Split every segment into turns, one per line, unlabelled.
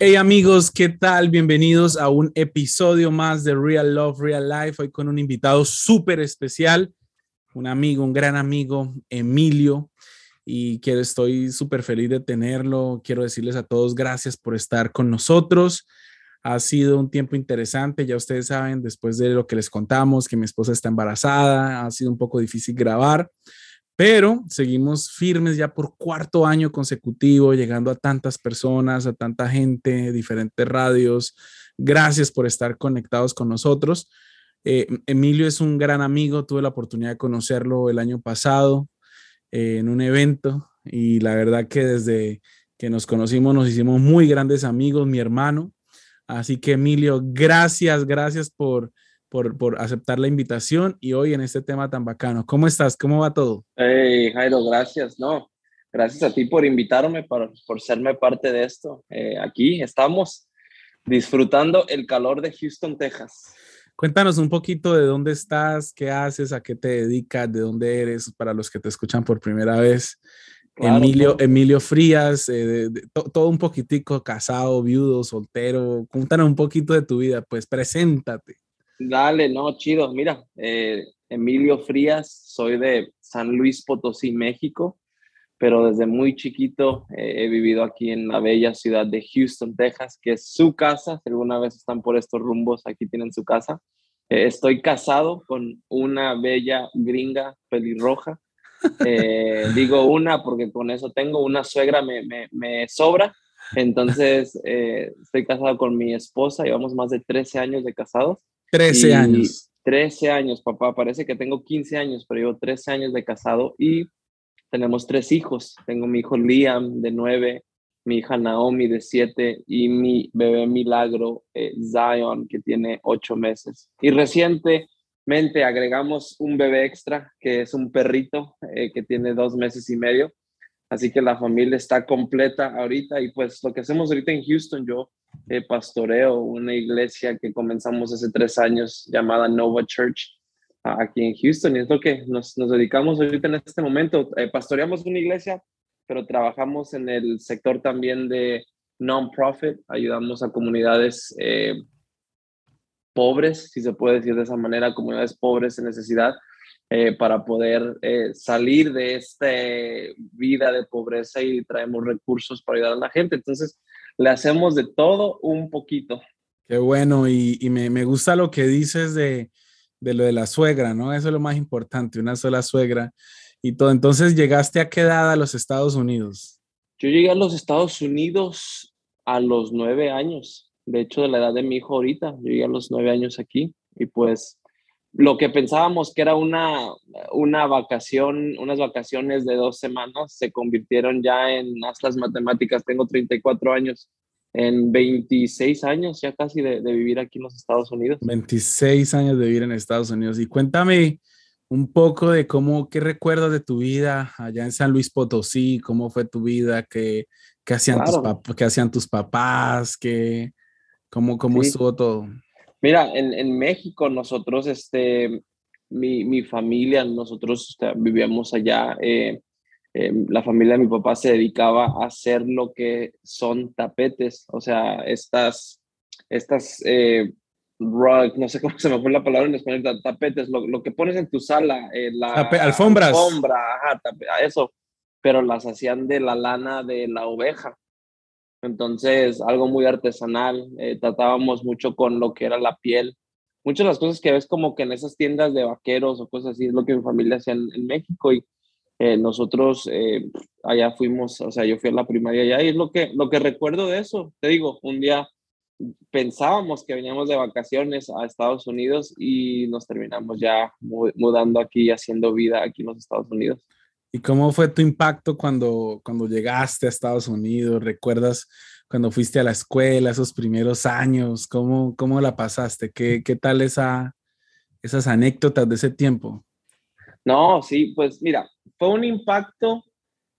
Hey amigos, ¿qué tal? Bienvenidos a un episodio más de Real Love, Real Life. Hoy con un invitado súper especial, un amigo, un gran amigo, Emilio. Y quiero, estoy súper feliz de tenerlo. Quiero decirles a todos gracias por estar con nosotros. Ha sido un tiempo interesante, ya ustedes saben, después de lo que les contamos, que mi esposa está embarazada, ha sido un poco difícil grabar, pero seguimos firmes ya por cuarto año consecutivo, llegando a tantas personas, a tanta gente, diferentes radios. Gracias por estar conectados con nosotros. Eh, Emilio es un gran amigo, tuve la oportunidad de conocerlo el año pasado eh, en un evento y la verdad que desde que nos conocimos nos hicimos muy grandes amigos, mi hermano. Así que Emilio, gracias, gracias por, por, aceptar la invitación y hoy en este tema tan bacano. ¿Cómo estás? ¿Cómo va todo?
Hey, Jairo, gracias. No, gracias a ti por invitarme, por, por serme parte de esto. Eh, aquí estamos disfrutando el calor de Houston, Texas.
Cuéntanos un poquito de dónde estás, qué haces, a qué te dedicas, de dónde eres, para los que te escuchan por primera vez. Emilio, Emilio Frías, eh, todo un poquitico, casado, viudo, soltero. Cuéntanos un poquito de tu vida, pues preséntate.
Dale, no, chido. Mira, eh, Emilio Frías, soy de San Luis Potosí, México, pero desde muy chiquito eh, he vivido aquí en la bella ciudad de Houston, Texas, que es su casa. Si alguna vez están por estos rumbos, aquí tienen su casa. Eh, estoy casado con una bella gringa pelirroja. digo una porque con eso tengo una suegra, me, me, me sobra. Entonces, estoy casado con mi esposa, llevamos más de 13 años de casados.
13 años.
13 años, papá. Parece que tengo 15 años, pero llevo 13 años de casado y tenemos tres hijos. Tengo mi hijo Liam de 9, mi hija Naomi de 7 y mi bebé Milagro eh, Zion que tiene 8 meses. Y recientemente agregamos un bebé extra que es un perrito eh, que tiene dos meses y medio. Así que la familia está completa ahorita y pues lo que hacemos ahorita en Houston, yo eh, pastoreo una iglesia que comenzamos hace tres años llamada Nova Church aquí en Houston y es lo que nos, nos dedicamos ahorita en este momento. Eh, pastoreamos una iglesia, pero trabajamos en el sector también de non-profit, ayudamos a comunidades eh, pobres, si se puede decir de esa manera, comunidades pobres en necesidad, eh, para poder salir de esta vida de pobreza y traemos recursos para ayudar a la gente. Entonces, le hacemos de todo un poquito.
Qué bueno, y, me, me, gusta lo que dices de, de, lo de la suegra, ¿no? Eso es lo más importante, una sola suegra y todo. Entonces, ¿llegaste a qué edad a los Estados Unidos?
Yo llegué a los Estados Unidos a los nueve años, de hecho, de la edad de mi hijo ahorita, yo llegué a los nueve años aquí y pues lo que pensábamos que era una, una vacación, unas vacaciones de dos semanas, se convirtieron ya en, hasta las matemáticas, tengo 34 años, en 26 años ya casi de, vivir aquí en los Estados Unidos.
26 años de vivir en Estados Unidos. Y cuéntame un poco de cómo, qué recuerdas de tu vida allá en San Luis Potosí, cómo fue tu vida, qué, qué hacían, tus, qué hacían tus papás, qué, cómo, cómo estuvo todo.
Mira, en, México nosotros, este, mi, mi familia, nosotros vivíamos allá. Eh, eh, la familia de mi papá se dedicaba a hacer lo que son tapetes, o sea, estas, estas, eh, no sé cómo se me fue la palabra en español, tapetes, lo, lo que pones en tu sala, la
alfombras.
Alfombra, ajá, eso, pero las hacían de la lana de la oveja. Entonces, algo muy artesanal. Eh, tratábamos mucho con lo que era la piel. Muchas de las cosas que ves como que en esas tiendas de vaqueros o cosas así es lo que mi familia hacía en, México y eh, nosotros eh, allá fuimos, o sea, yo fui a la primaria allá y es lo que, lo que recuerdo de eso. Te digo, un día pensábamos que veníamos de vacaciones a Estados Unidos y nos terminamos ya mudando aquí y haciendo vida aquí en los Estados Unidos.
¿Y cómo fue tu impacto cuando, cuando llegaste a Estados Unidos? ¿Recuerdas cuando fuiste a la escuela, esos primeros años? ¿Cómo, cómo la pasaste? ¿Qué, qué tal esa, esas anécdotas de ese tiempo?
No, sí, pues mira, fue un impacto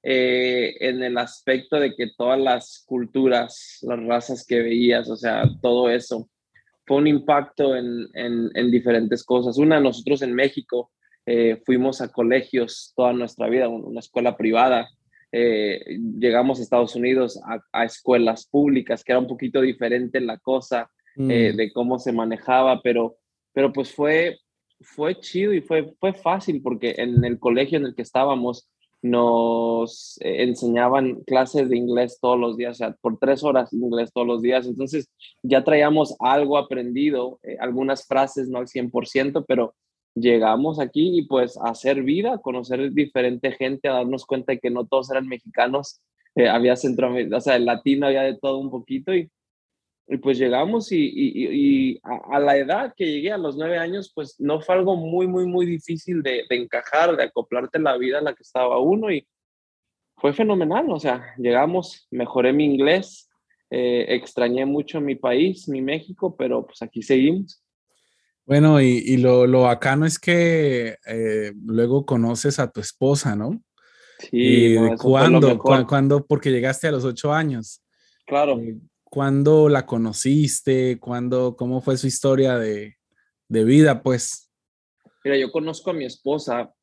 eh, en el aspecto de que todas las culturas, las razas que veías, o sea, todo eso, fue un impacto en, en, en diferentes cosas. Una, nosotros en México, eh, fuimos a colegios toda nuestra vida, una escuela privada, eh, llegamos a Estados Unidos a, escuelas públicas, que era un poquito diferente la cosa eh, mm. de cómo se manejaba, pero, pero pues fue, fue chido y fue, fue fácil porque en el colegio en el que estábamos nos eh, enseñaban clases de inglés todos los días, o sea, por tres horas inglés todos los días. Entonces ya traíamos algo aprendido, algunas frases no al 100%, pero llegamos aquí y pues a hacer vida, conocer diferente gente, a darnos cuenta de que no todos eran mexicanos, eh, había centroamérica, o sea, el latino había de todo un poquito y, pues llegamos y, a, la edad que llegué, a los nueve años, pues no fue algo muy, muy, muy difícil de, encajar, de acoplarte la vida a la que estaba uno y fue fenomenal, o sea, llegamos, mejoré mi inglés, eh, extrañé mucho mi país, mi México, pero pues aquí seguimos.
Bueno, y, lo, lo, bacano es que eh, luego conoces a tu esposa, ¿no? Sí. ¿Y cuándo? ¿Cuándo? Porque llegaste a los ocho años.
Claro. Eh,
¿Cuándo la conociste? ¿Cuándo, ¿Cómo fue su historia de, de vida, pues?
Mira, yo conozco a mi esposa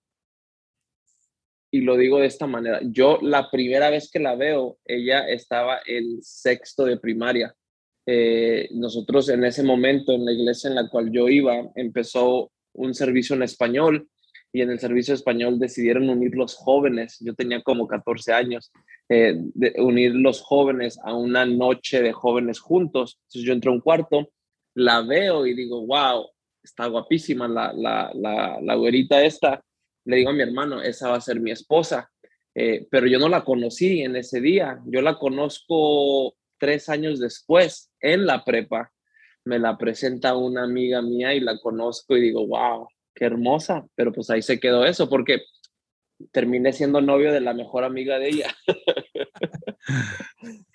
y lo digo de esta manera. Yo la primera vez que la veo, ella estaba en sexto de primaria. Eh, nosotros en ese momento, en la iglesia en la cual yo iba, empezó un servicio en español y en el servicio español decidieron unir los jóvenes, yo tenía como 14 años, eh, de unir los jóvenes a una noche de jóvenes juntos. Entonces yo entro a un cuarto, la veo y digo, wow, está guapísima la, la, la, la güerita esta. Le digo a mi hermano, esa va a ser mi esposa. Eh, pero yo no la conocí en ese día, yo la conozco tres años después, en la prepa, me la presenta una amiga mía y la conozco y digo, wow, qué hermosa, pero pues ahí se quedó eso, porque terminé siendo novio de la mejor amiga de ella.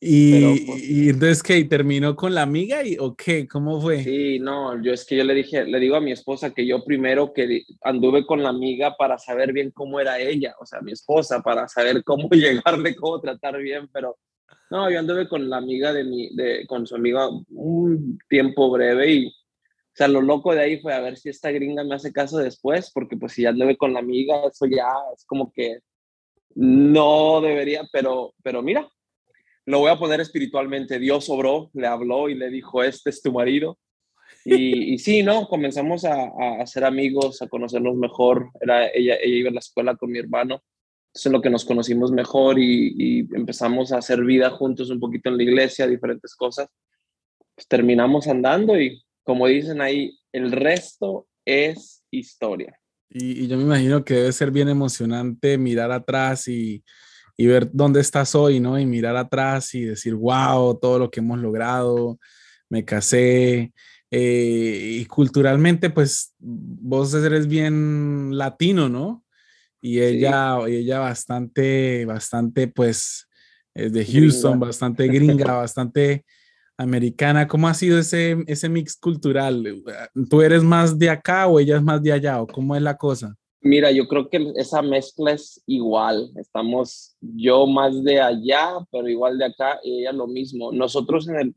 y, pues y, entonces, ¿qué? ¿Terminó con la amiga y, o qué? ¿Cómo fue?
Sí, no, yo es que yo le dije, le digo a mi esposa que yo primero que anduve con la amiga para saber bien cómo era ella, o sea, mi esposa, para saber cómo llegarle, cómo tratar bien, pero no, yo anduve con la amiga de mi, de, con su amiga un tiempo breve y, o sea, lo loco de ahí fue a ver si esta gringa me hace caso después, porque pues si ya anduve con la amiga, eso ya es como que no debería, pero, pero mira, lo voy a poner espiritualmente. Dios obró, le habló y le dijo, este es tu marido. Y, y sí, ¿no? Comenzamos a, a, ser amigos, a conocernos mejor. Era, ella, ella iba a la escuela con mi hermano es en lo que nos conocimos mejor y, empezamos a hacer vida juntos un poquito en la iglesia, diferentes cosas. Pues terminamos andando y como dicen ahí, el resto es historia.
Y, yo me imagino que debe ser bien emocionante mirar atrás y, y, ver dónde estás hoy, ¿no? Y mirar atrás y decir, wow, todo lo que hemos logrado, me casé. Eh, y culturalmente, pues vos eres bien latino, ¿no? Y ella, ella bastante, bastante, pues, es de Houston, bastante gringa, bastante americana. ¿Cómo ha sido ese, ese mix cultural? ¿Tú eres más de acá o ella es más de allá o cómo es la cosa?
Mira, yo creo que esa mezcla es igual. Estamos yo más de allá, pero igual de acá y ella lo mismo. Nosotros en el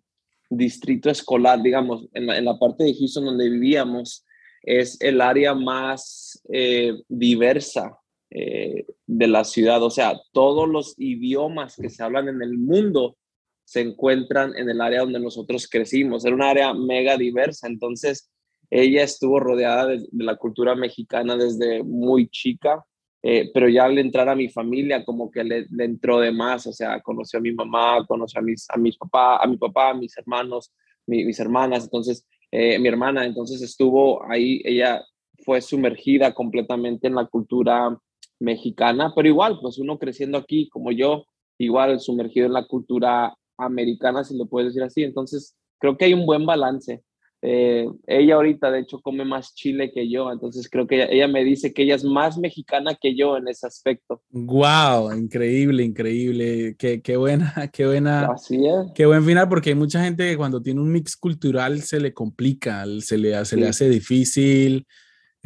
distrito escolar, digamos, en la, en la parte de Houston donde vivíamos, es el área más eh, diversa eh, de la ciudad. O sea, todos los idiomas que se hablan en el mundo se encuentran en el área donde nosotros crecimos. Era un área mega diversa. Entonces, ella estuvo rodeada de, la cultura mexicana desde muy chica, eh, pero ya al entrar a mi familia, como que le, entró de más. O sea, conoció a mi mamá, conoció a mis, a mis papá, a mi papá, a mis hermanos, mis hermanas. Entonces, eh, mi hermana, entonces estuvo ahí, ella fue sumergida completamente en la cultura mexicana, pero igual, pues uno creciendo aquí como yo, igual sumergido en la cultura americana, si lo puedes decir así. Entonces, creo que hay un buen balance. Eh, ella ahorita, de hecho, come más chile que yo, entonces creo que ella, me dice que ella es más mexicana que yo en ese aspecto.
Wow, increíble, increíble, qué, qué buena, qué buena,
Así es.
qué buen final, porque hay mucha gente que cuando tiene un mix cultural se le complica, se le, se le hace difícil,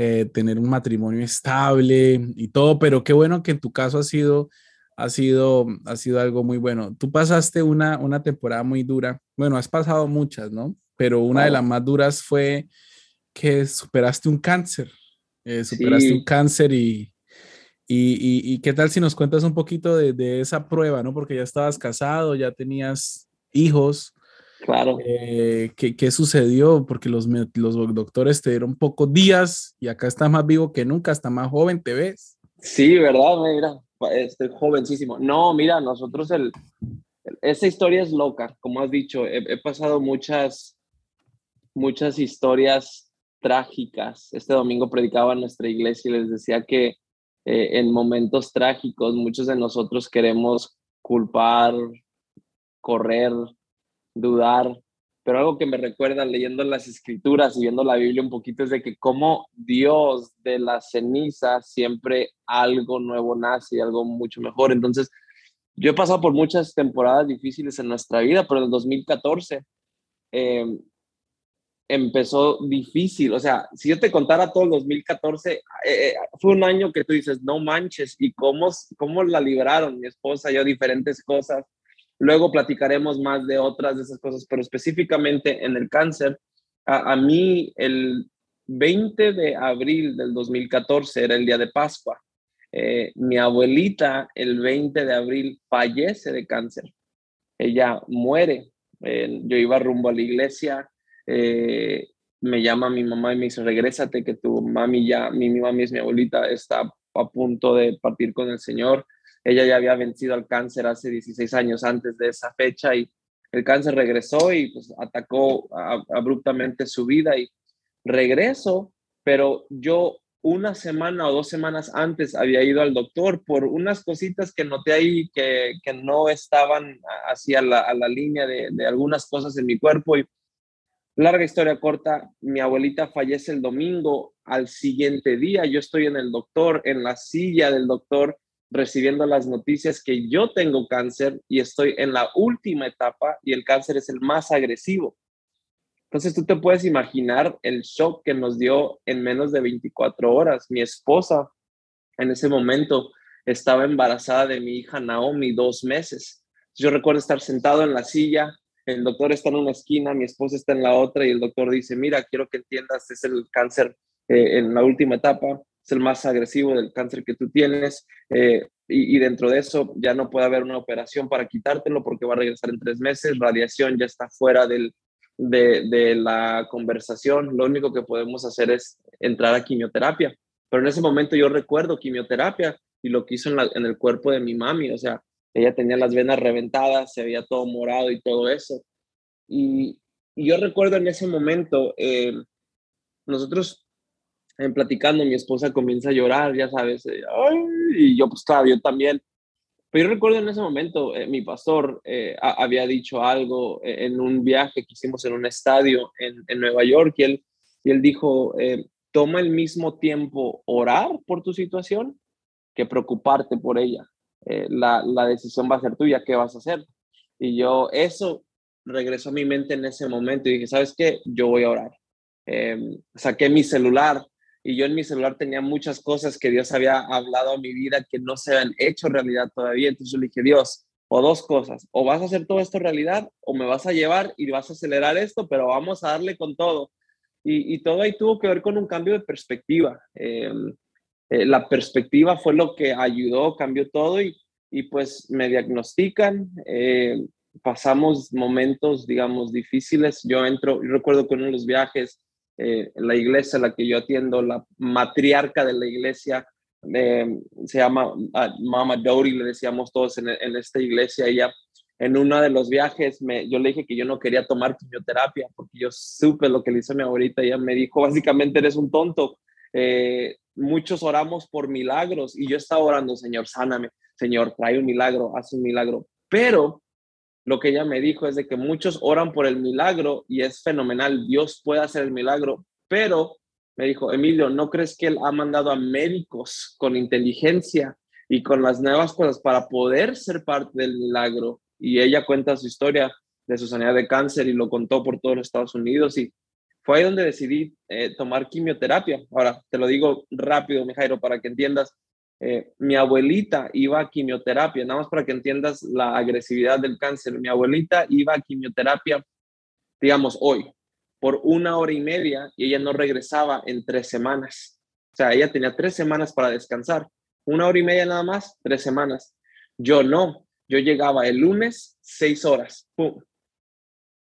eh, tener un matrimonio estable y todo, pero qué bueno que en tu caso ha sido, ha sido, ha sido algo muy bueno. Tú pasaste una, una temporada muy dura, bueno, has pasado muchas, ¿no? Pero una de las más duras fue que superaste un cáncer, eh, superaste un cáncer y, Y, qué tal si nos cuentas un poquito de, esa prueba, ¿no? Porque ya estabas casado, ya tenías hijos.
Claro.
Eh, ¿qué, sucedió? Porque los, los doctores te dieron pocos días y acá estás más vivo que nunca, hasta más joven te ves.
Sí, ¿verdad? Mira, estoy jovencísimo. No, mira, nosotros el, esa historia es loca, como has dicho, he, pasado muchas, muchas historias trágicas. Este domingo predicaba en nuestra iglesia y les decía que eh, en momentos trágicos muchos de nosotros queremos culpar, correr, dudar, pero algo que me recuerda leyendo las escrituras y viendo la Biblia un poquito es de que como Dios de la ceniza siempre algo nuevo nace y algo mucho mejor. Entonces, yo he pasado por muchas temporadas difíciles en nuestra vida, pero en el 2014 eh, empezó difícil. O sea, si yo te contara todo el 2014, eh, eh, fue un año que tú dices, no manches, y cómo, cómo la liberaron mi esposa y yo, diferentes cosas. Luego platicaremos más de otras de esas cosas, pero específicamente en el cáncer, a, mí el 20 de abril del 2014 era el día de Pascua. Eh, mi abuelita el 20 de abril fallece de cáncer. Ella muere. yo iba rumbo a la iglesia, eh, me llama mi mamá y me dice, regrésate, que tu mami ya, mi, mi mami es mi abuelita, está a punto de partir con el Señor. Ella ya había vencido al cáncer hace 16 años antes de esa fecha y el cáncer regresó y pues atacó abruptamente su vida y regreso, pero yo una semana o dos semanas antes había ido al doctor por unas cositas que noté ahí que, que no estaban hacia la, a la línea de, de algunas cosas en mi cuerpo y Larga historia corta, mi abuelita fallece el domingo, al siguiente día yo estoy en el doctor, en la silla del doctor, recibiendo las noticias que yo tengo cáncer y estoy en la última etapa y el cáncer es el más agresivo. Entonces tú te puedes imaginar el shock que nos dio en menos de 24 horas. Mi esposa en ese momento estaba embarazada de mi hija Naomi dos meses. Yo recuerdo estar sentado en la silla, el doctor está en una esquina, mi esposa está en la otra y el doctor dice, mira, quiero que entiendas, es el cáncer eh, en la última etapa, es el más agresivo del cáncer que tú tienes eh, y, dentro de eso ya no puede haber una operación para quitártelo porque va a regresar en tres meses, radiación ya está fuera del, de, la conversación, lo único que podemos hacer es entrar a quimioterapia. Pero en ese momento yo recuerdo quimioterapia y lo que hizo en, el cuerpo de mi mami, o sea, ella tenía las venas reventadas, se veía todo morado y todo eso. Y, yo recuerdo en ese momento, eh, nosotros en platicando, mi esposa comienza a llorar, ya sabes, eh, y yo pues claro, yo también. Pero yo recuerdo en ese momento, eh, mi pastor había dicho algo en un viaje que hicimos en un estadio en, en Nueva York y él, y él dijo, toma el mismo tiempo orar por tu situación que preocuparte por ella. Eh, la, decisión va a ser tuya, ¿qué vas a hacer? Y yo, eso regresó a mi mente en ese momento y dije, ¿sabes qué? Yo voy a orar. Em, saqué mi celular y yo en mi celular tenía muchas cosas que Dios había hablado a mi vida que no se han hecho realidad todavía. Entonces yo le dije, Dios, o dos cosas, o vas a hacer todo esto realidad o me vas a llevar y vas a acelerar esto, pero vamos a darle con todo. Y, todo ahí tuvo que ver con un cambio de perspectiva. Em, eh, la perspectiva fue lo que ayudó, cambió todo y, y pues me diagnostican. Eh, pasamos momentos, digamos, difíciles. Yo entro, recuerdo que uno de los viajes, eh, la iglesia a la que yo atiendo, la matriarca de la iglesia, se llama ah, Mama Dori, le decíamos todos en, en, esta iglesia, ella en uno de los viajes, me, yo le dije que yo no quería tomar quimioterapia porque yo supe lo que le hizo mi abuelita. Ella me dijo, básicamente eres un tonto. Eh, muchos oramos por milagros y yo estaba orando, Señor, sáname, Señor, trae un milagro, haz un milagro. Pero lo que ella me dijo es de que muchos oran por el milagro y es fenomenal, Dios puede hacer el milagro, pero me dijo, Emilio, ¿no crees que Él ha mandado a médicos con inteligencia y con las nuevas cosas para poder ser parte del milagro? Y ella cuenta su historia de su sanidad de cáncer y lo contó por todos los Estados Unidos y fue ahí donde decidí eh, tomar quimioterapia. Ahora, te lo digo rápido, mi Jairo, para que entiendas. Eh, mi abuelita iba a quimioterapia, nada más para que entiendas la agresividad del cáncer. Mi abuelita iba a quimioterapia, digamos, hoy, por una hora y media y ella no regresaba en tres semanas. O sea, ella tenía tres semanas para descansar. una hora y media nada más, tres semanas. Yo no, yo llegaba el lunes, seis horas, pum.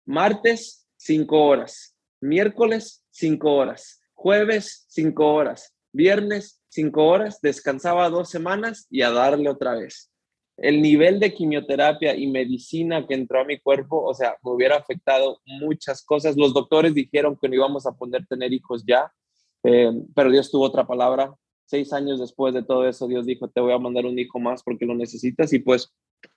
Martes, cinco horas. Miércoles, cinco horas. Jueves, cinco horas. Viernes, cinco horas. Descansaba dos semanas y a darle otra vez. El nivel de quimioterapia y medicina que entró a mi cuerpo, o sea, me hubiera afectado muchas cosas. Los doctores dijeron que no íbamos a poder tener hijos ya, eh, pero Dios tuvo otra palabra. Seis años después de todo eso, Dios dijo, te voy a mandar un hijo más porque lo necesitas. Y pues,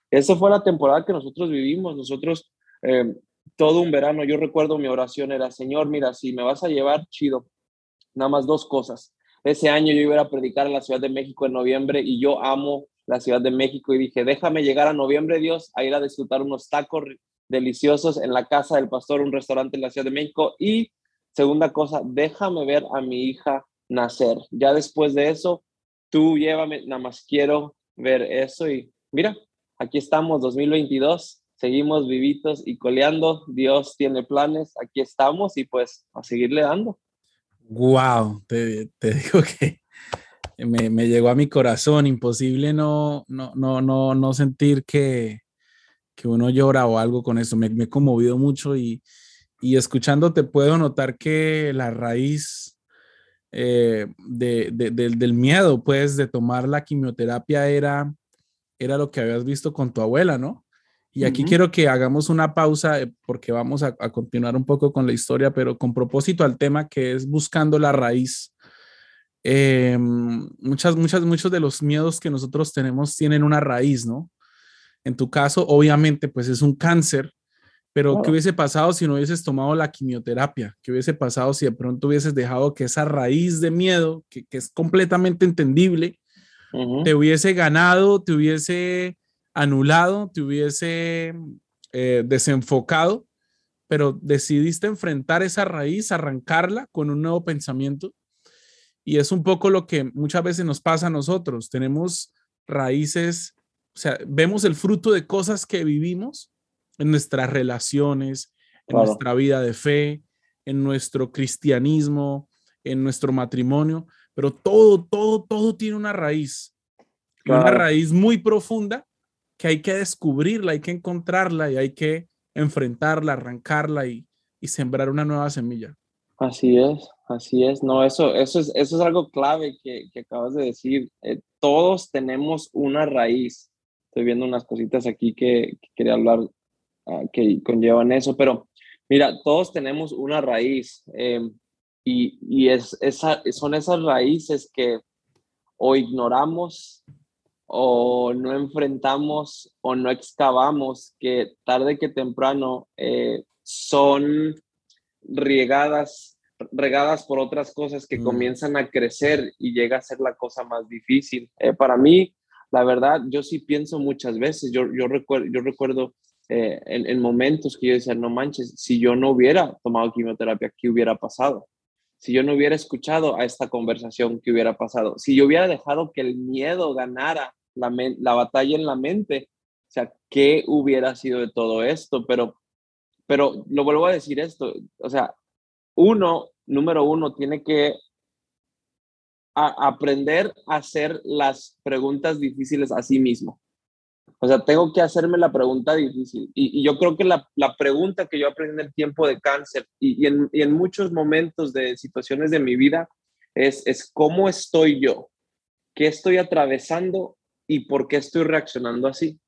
esa fue la temporada que nosotros vivimos. Nosotros, eh, todo un verano, yo recuerdo mi oración era, Señor, mira, si me vas a llevar, chido. Nada más dos cosas. Ese año yo iba a predicar en la Ciudad de México en noviembre y yo amo la Ciudad de México y dije, déjame llegar a noviembre, Dios, a ir a disfrutar unos tacos deliciosos en la casa del pastor, un restaurante en la Ciudad de México. Y segunda cosa, déjame ver a mi hija nacer. Ya después de eso, tú llévame, nada más quiero ver eso y mira, aquí estamos, 2022, seguimos vivitos y coleando, Dios tiene planes, aquí estamos y pues a seguirle dando.
Wow, te, te digo que me, me, llegó a mi corazón, imposible no, no, no, no, no sentir que, que uno llora o algo con eso, me, he conmovido mucho y, y escuchándote puedo notar que la raíz eh, de, del miedo, pues, de tomar la quimioterapia era, era lo que habías visto con tu abuela, ¿no? Y aquí quiero que hagamos una pausa eh, porque vamos a, continuar un poco con la historia, pero con propósito al tema que es buscando la raíz. Eh, muchas, muchas, muchos de los miedos que nosotros tenemos tienen una raíz, ¿no? En tu caso, obviamente, pues es un cáncer pero, ¿qué hubiese pasado si no hubieses tomado la quimioterapia? ¿Qué hubiese pasado si de pronto hubieses dejado que esa raíz de miedo, que, es completamente entendible, te hubiese ganado, te hubiese anulado, te hubiese eh, desenfocado, pero decidiste enfrentar esa raíz, arrancarla con un nuevo pensamiento? Y es un poco lo que muchas veces nos pasa a nosotros. Tenemos raíces, o sea, vemos el fruto de cosas que vivimos en nuestras relaciones, en nuestra vida de fe, en nuestro cristianismo, en nuestro matrimonio, pero todo, todo, todo tiene una raíz, una raíz muy profunda que hay que descubrirla, hay que encontrarla y hay que enfrentarla, arrancarla y, y sembrar una nueva semilla.
Así es, así es. No, eso, eso, es, eso es algo clave que, que acabas de decir. Eh, todos tenemos una raíz. Estoy viendo unas cositas aquí que, que quería hablar Ah, que conllevan eso, pero mira, todos tenemos una raíz em, y, y es, esa, son esas raíces que o ignoramos o no enfrentamos o no excavamos que tarde que temprano eh, son regadas regadas por otras cosas que mm. comienzan a crecer y llega a ser la cosa más difícil. Eh, para mí, la verdad, yo sí pienso muchas veces, yo, yo, recuerdo, yo recuerdo eh, en, momentos que yo decía, no manches, si yo no hubiera tomado quimioterapia, ¿qué hubiera pasado? Si yo no hubiera escuchado a esta conversación, ¿qué hubiera pasado? Si yo hubiera dejado que el miedo ganara la, la batalla en la mente, o sea, ¿qué hubiera sido de todo esto? Pero, pero lo vuelvo a decir esto, o sea, uno, número uno, tiene que aprender a hacer las preguntas difíciles a sí mismo. O sea, tengo que hacerme la pregunta difícil. Y, yo creo que la, la, pregunta que yo aprendí en el tiempo de cáncer y, en, y, en, muchos momentos de situaciones de mi vida es, es cómo estoy yo, qué estoy atravesando y por qué estoy reaccionando así.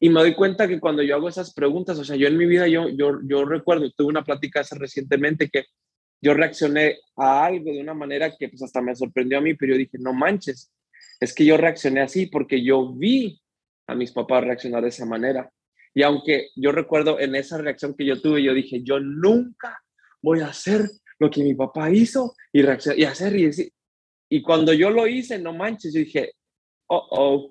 Y me doy cuenta que cuando yo hago esas preguntas, o sea, yo en mi vida, yo, yo, yo recuerdo, tuve una plática hace recientemente que yo reaccioné a algo de una manera que pues hasta me sorprendió a mí, pero yo dije, no manches, es que yo reaccioné así porque yo vi a mis papás reaccionar de esa manera. Y aunque yo recuerdo en esa reacción que yo tuve, yo dije, yo nunca voy a hacer lo que mi papá hizo y, y hacer y decir. Y cuando yo lo hice, no manches, yo dije, oh.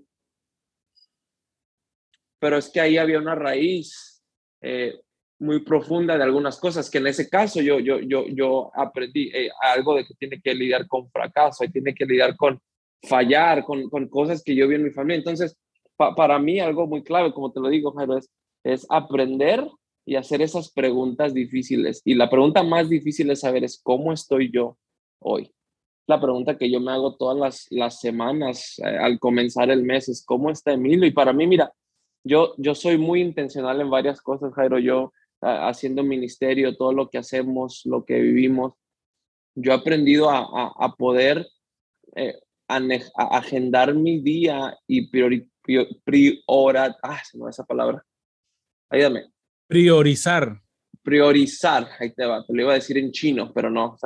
Pero es que ahí había una raíz eh, muy profunda de algunas cosas que en ese caso yo, yo, yo, yo aprendí eh, algo de que tiene que lidiar con fracaso y tiene que lidiar con fallar con, con cosas que yo vi en mi familia. Entonces, para mí algo muy clave, como te lo digo, es, es aprender y hacer esas preguntas difíciles. Y la pregunta más difícil es saber es cómo estoy yo hoy. La pregunta que yo me hago todas las, las semanas eh, al comenzar el mes es, ¿cómo está Emilio? Y para mí, mira, yo, yo soy muy intencional en varias cosas, Jairo, yo haciendo ministerio, todo lo que hacemos, lo que vivimos, yo he aprendido a, a, poder eh, agendar mi día y priori, priorar, ah, se me esa palabra, ayúdame.
Priorizar.
Priorizar, ahí te va, te lo iba a decir en chino, pero no,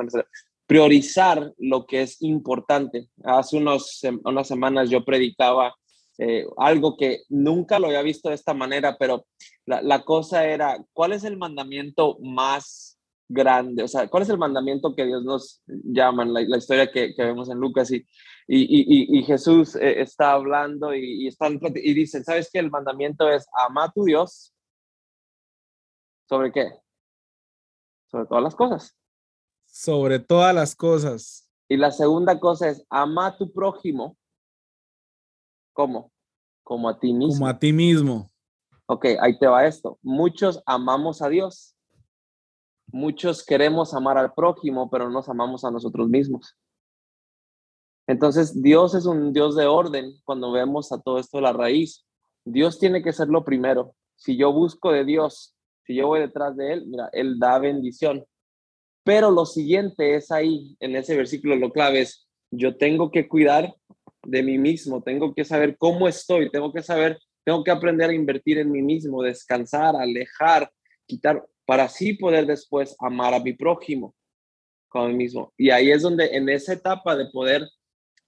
priorizar lo que es importante. Hace unos, unas semanas yo predicaba eh, algo que nunca lo había visto de esta manera, pero la, la, cosa era, ¿cuál es el mandamiento más grande? O sea, ¿cuál es el mandamiento que Dios nos llama? La, la historia que, que, vemos en Lucas y, y, y, Jesús eh, está hablando y, y, están, y dicen, ¿sabes qué? El mandamiento es ama a tu Dios. ¿Sobre qué? Sobre todas las cosas
sobre todas las cosas.
Y la segunda cosa es, ama a tu prójimo. ¿Cómo? Como a ti mismo.
Como a ti mismo.
Ok, ahí te va esto. Muchos amamos a Dios. Muchos queremos amar al prójimo, pero no nos amamos a nosotros mismos. Entonces, Dios es un Dios de orden cuando vemos a todo esto la raíz. Dios tiene que ser lo primero. Si yo busco de Dios, si yo voy detrás de Él, mira, Él da bendición. Pero lo siguiente es ahí, en ese versículo, lo clave es, yo tengo que cuidar de mí mismo, tengo que saber cómo estoy, tengo que saber, tengo que aprender a invertir en mí mismo, descansar, alejar, quitar, para así poder después amar a mi prójimo como mí mismo. Y ahí es donde en esa etapa de poder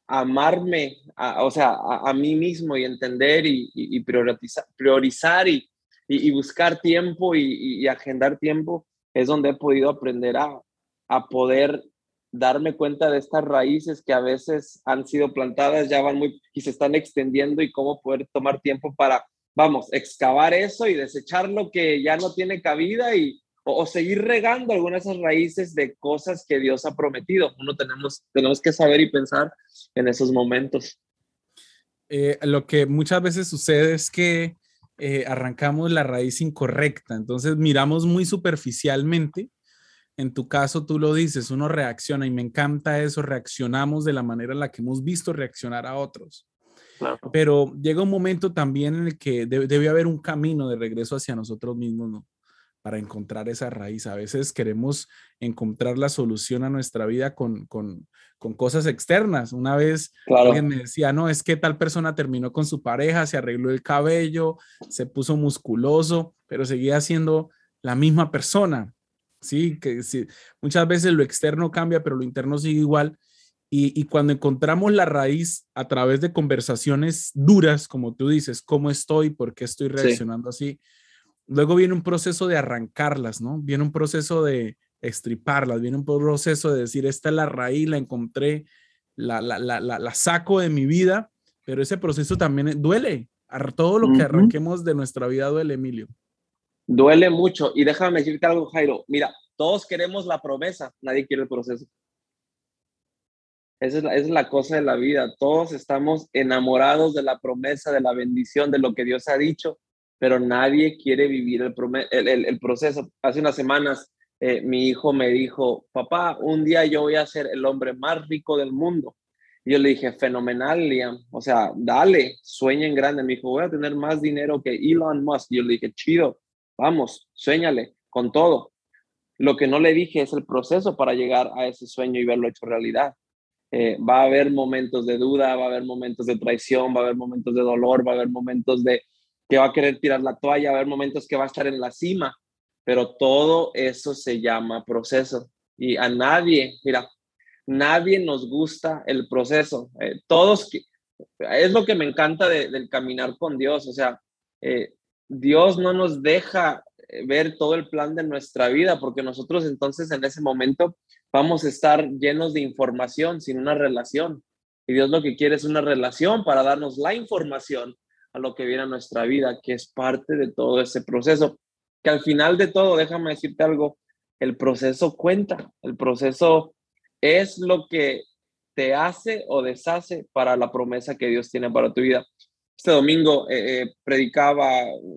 amarme, o sea, a, mí mismo y entender y, priorizar, priorizar y, buscar tiempo y agendar tiempo, es donde he podido aprender a, a poder darme cuenta de estas raíces que a veces han sido plantadas, ya van muy y se están extendiendo y cómo poder tomar tiempo para, vamos, excavar eso y desechar lo que ya no tiene cabida y o, seguir regando algunas de esas raíces de cosas que Dios ha prometido. Uno tenemos, tenemos que saber y pensar en esos momentos.
Eh, lo que muchas veces sucede es que eh, arrancamos la raíz incorrecta, entonces miramos muy superficialmente en tu caso tú lo dices, uno reacciona y me encanta eso, reaccionamos de la manera en la que hemos visto reaccionar a otros. Pero llega un momento también en el que debe, haber un camino de regreso hacia nosotros mismos, ¿no? Para encontrar esa raíz. A veces queremos encontrar la solución a nuestra vida con, con, con cosas externas. Una vez alguien me decía, no, es que tal persona terminó con su pareja, se arregló el cabello, se puso musculoso, pero seguía siendo la misma persona. Sí, que sí, muchas veces lo externo cambia, pero lo interno sigue igual. Y, cuando encontramos la raíz a través de conversaciones duras, como tú dices, cómo estoy, por qué estoy reaccionando así, luego viene un proceso de arrancarlas, ¿no? Viene un proceso de estriparlas, viene un proceso de decir, esta es la raíz, la encontré, la, la, la, la saco de mi vida, pero ese proceso también duele. Todo lo que arranquemos de nuestra vida duele, Emilio.
Duele mucho. Y déjame decirte algo, Jairo. Mira, todos queremos la promesa, nadie quiere el proceso. Esa es, la, cosa de la vida. Todos estamos enamorados de la promesa, de la bendición, de lo que Dios ha dicho, pero nadie quiere vivir el, proceso. Hace unas semanas eh, mi hijo me dijo, papá, un día yo voy a ser el hombre más rico del mundo. Y yo le dije, fenomenal, Liam. O sea, dale, sueña en grande. Me dijo, voy a tener más dinero que Elon Musk. Y yo le dije, chido. Vamos, sueñale con todo. Lo que no le dije es el proceso para llegar a ese sueño y verlo hecho realidad. Eh, va a haber momentos de duda, va a haber momentos de traición, va a haber momentos de dolor, va a haber momentos de que va a querer tirar la toalla, va a haber momentos que va a estar en la cima, pero todo eso se llama proceso. Y a nadie, mira, nadie nos gusta el proceso. Eh, todos, es lo que me encanta del caminar con Dios, o sea, eh, Dios no nos deja eh, ver todo el plan de nuestra vida, porque nosotros entonces en ese momento vamos a estar llenos de información sin una relación. Y Dios lo que quiere es una relación para darnos la información a lo que viene a nuestra vida, que es parte de todo ese proceso. Que al final de todo, déjame decirte algo, el proceso cuenta, el proceso es lo que te hace o deshace para la promesa que Dios tiene para tu vida este domingo eh, eh, predicaba,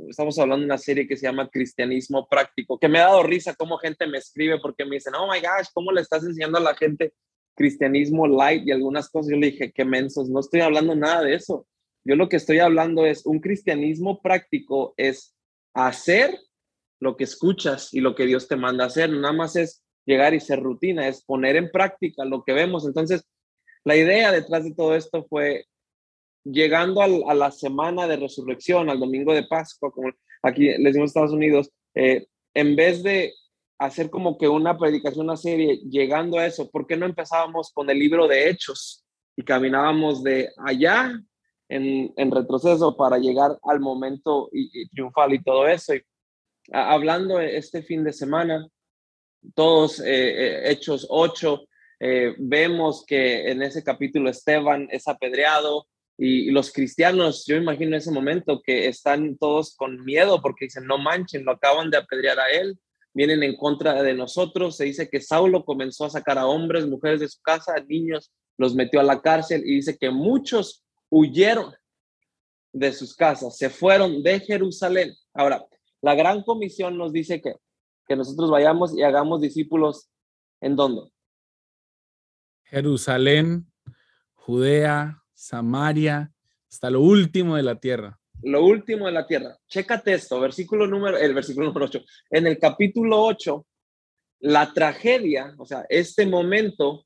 estamos hablando de una serie que se llama Cristianismo Práctico, que me ha dado risa cómo gente me escribe porque me dicen, oh my gosh, ¿cómo le estás enseñando a la gente cristianismo light y algunas cosas. Yo le dije, qué mensos, no estoy hablando nada de eso. Yo lo que estoy hablando es un cristianismo práctico, es hacer lo que escuchas y lo que Dios te manda hacer. Nada más es llegar y ser rutina, es poner en práctica lo que vemos. Entonces, la idea detrás de todo esto fue llegando a la semana de resurrección, al domingo de Pascua, como aquí les decimos Estados Unidos, eh, en vez de hacer como que una predicación, una serie, llegando a eso, ¿por qué no empezábamos con el libro de Hechos y caminábamos de allá en, retroceso para llegar al momento triunfal y todo eso? Hablando este fin de semana, todos eh, eh, Hechos 8, eh, vemos que en ese capítulo Esteban es apedreado y, los cristianos, yo imagino en ese momento que están todos con miedo porque dicen, no manchen, lo acaban de apedrear a él vienen en contra de nosotros. Se dice que Saulo comenzó a sacar a hombres, mujeres de su casa, niños, los metió a la cárcel y dice que muchos huyeron de sus casas, se fueron de Jerusalén. Ahora, la gran comisión nos dice que, que nosotros vayamos y hagamos discípulos en dónde?
Jerusalén, Judea, Samaria, hasta lo último de la tierra
lo último de la tierra. Chécate esto, versículo número, el versículo número 8. En el capítulo 8, la tragedia, o sea, este momento